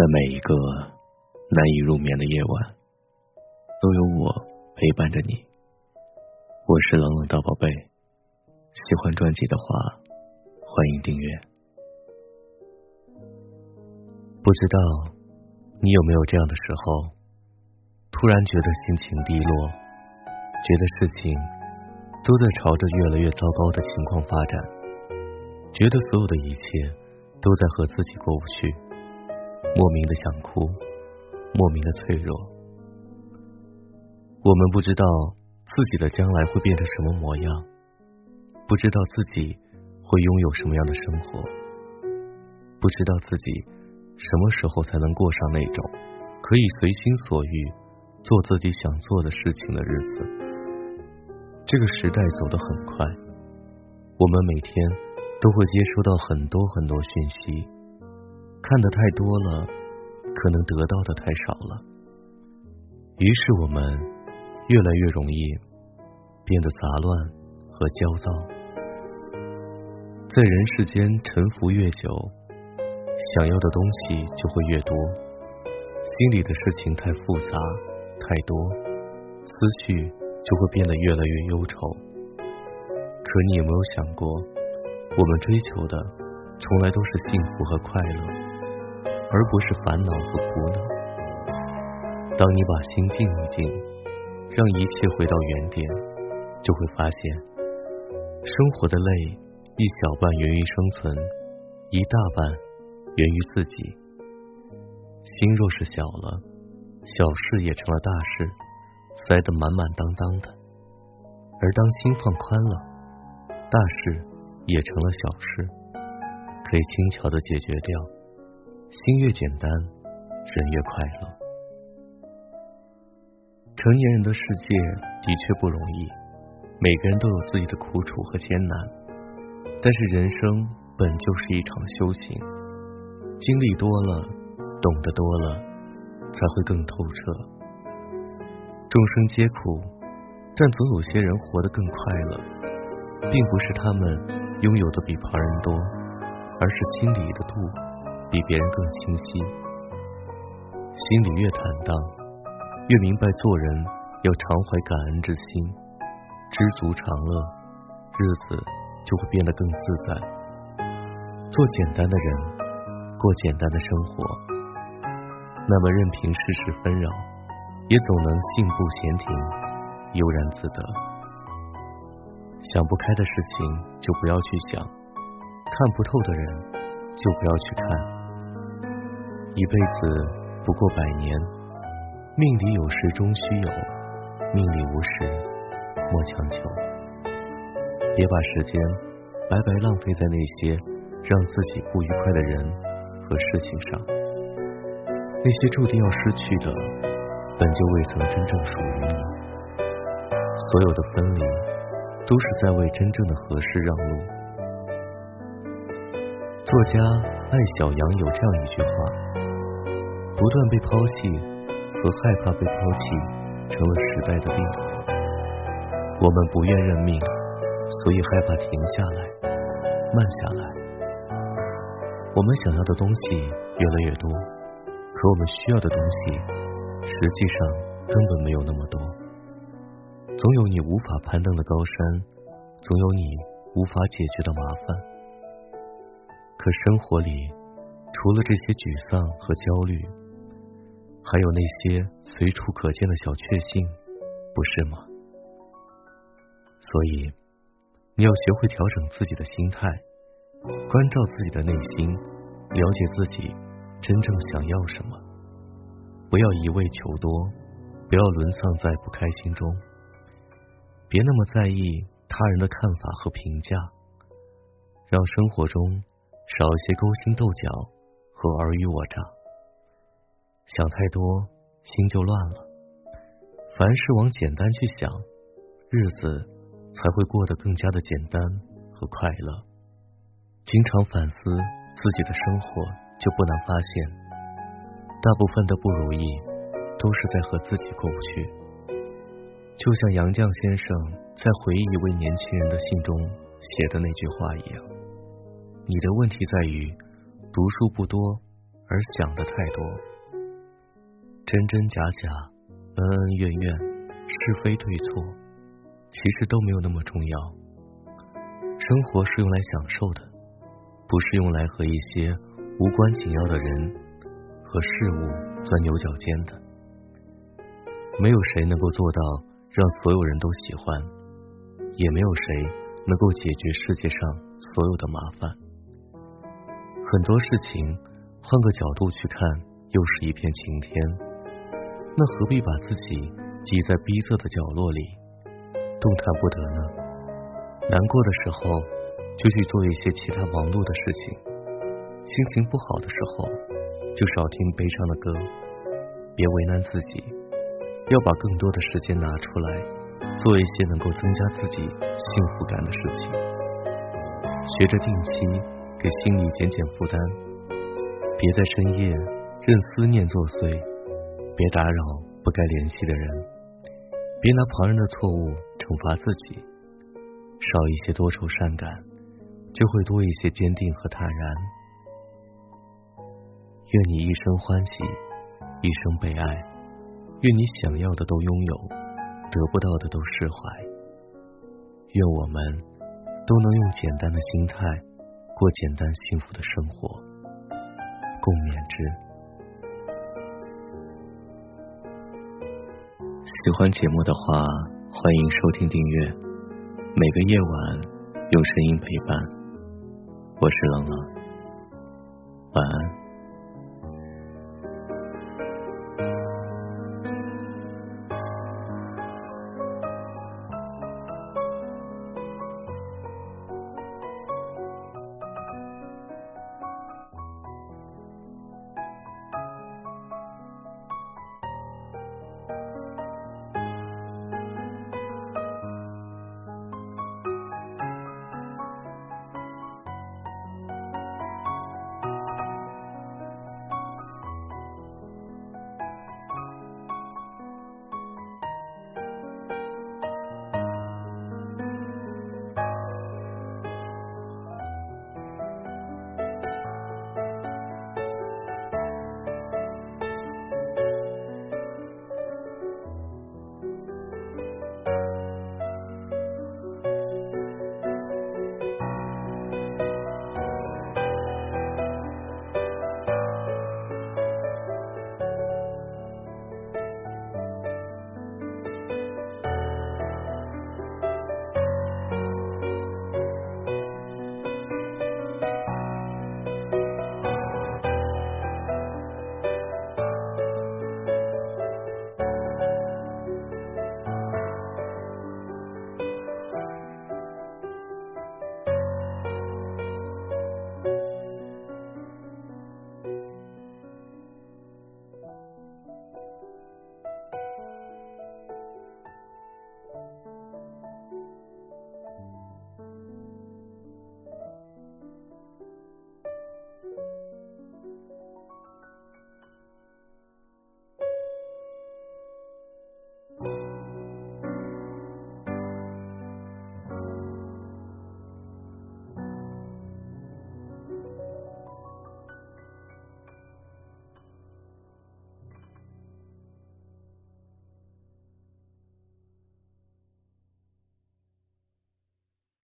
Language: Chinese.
在每一个难以入眠的夜晚，都有我陪伴着你。我是冷冷大宝贝，喜欢专辑的话，欢迎订阅。不知道你有没有这样的时候，突然觉得心情低落，觉得事情都在朝着越来越糟糕的情况发展，觉得所有的一切都在和自己过不去。莫名的想哭，莫名的脆弱。我们不知道自己的将来会变成什么模样，不知道自己会拥有什么样的生活，不知道自己什么时候才能过上那种可以随心所欲做自己想做的事情的日子。这个时代走得很快，我们每天都会接收到很多很多讯息。看的太多了，可能得到的太少了，于是我们越来越容易变得杂乱和焦躁，在人世间沉浮越久，想要的东西就会越多，心里的事情太复杂太多，思绪就会变得越来越忧愁。可你有没有想过，我们追求的从来都是幸福和快乐？而不是烦恼和苦恼。当你把心静一静，让一切回到原点，就会发现，生活的累一小半源于生存，一大半源于自己。心若是小了，小事也成了大事，塞得满满当当的；而当心放宽了，大事也成了小事，可以轻巧的解决掉。心越简单，人越快乐。成年人的世界的确不容易，每个人都有自己的苦楚和艰难。但是人生本就是一场修行，经历多了，懂得多了，才会更透彻。众生皆苦，但总有些人活得更快乐，并不是他们拥有的比旁人多，而是心里的度。比别人更清晰，心里越坦荡，越明白做人要常怀感恩之心，知足常乐，日子就会变得更自在。做简单的人，过简单的生活，那么任凭世事纷扰，也总能信步闲庭，悠然自得。想不开的事情就不要去想，看不透的人就不要去看。一辈子不过百年，命里有时终须有，命里无时莫强求。别把时间白白浪费在那些让自己不愉快的人和事情上。那些注定要失去的，本就未曾真正属于你。所有的分离，都是在为真正的合适让路。作家艾小阳有这样一句话。不断被抛弃和害怕被抛弃成了时代的病。我们不愿认命，所以害怕停下来、慢下来。我们想要的东西越来越多，可我们需要的东西实际上根本没有那么多。总有你无法攀登的高山，总有你无法解决的麻烦。可生活里除了这些沮丧和焦虑，还有那些随处可见的小确幸，不是吗？所以你要学会调整自己的心态，关照自己的内心，了解自己真正想要什么。不要一味求多，不要沦丧在不开心中。别那么在意他人的看法和评价，让生活中少一些勾心斗角和尔虞我诈。想太多，心就乱了。凡事往简单去想，日子才会过得更加的简单和快乐。经常反思自己的生活，就不难发现，大部分的不如意都是在和自己过不去。就像杨绛先生在回忆一位年轻人的信中写的那句话一样：“你的问题在于读书不多，而想的太多。真真假假，恩恩怨怨，是非对错，其实都没有那么重要。生活是用来享受的，不是用来和一些无关紧要的人和事物钻牛角尖的。没有谁能够做到让所有人都喜欢，也没有谁能够解决世界上所有的麻烦。很多事情换个角度去看，又是一片晴天。那何必把自己挤在逼仄的角落里，动弹不得呢？难过的时候就去做一些其他忙碌的事情，心情不好的时候就少听悲伤的歌，别为难自己。要把更多的时间拿出来，做一些能够增加自己幸福感的事情。学着定期给心里减减负担，别在深夜任思念作祟，别打扰不该联系的人，别拿旁人的错误惩罚自己。少一些多愁善感，就会多一些坚定和坦然。愿你一生欢喜，一生被爱。愿你想要的都拥有，得不到的都释怀。愿我们都能用简单的心态过简单幸福的生活，共勉之。喜欢节目的话，欢迎收听订阅。每个夜晚用声音陪伴，我是冷冷，晚安。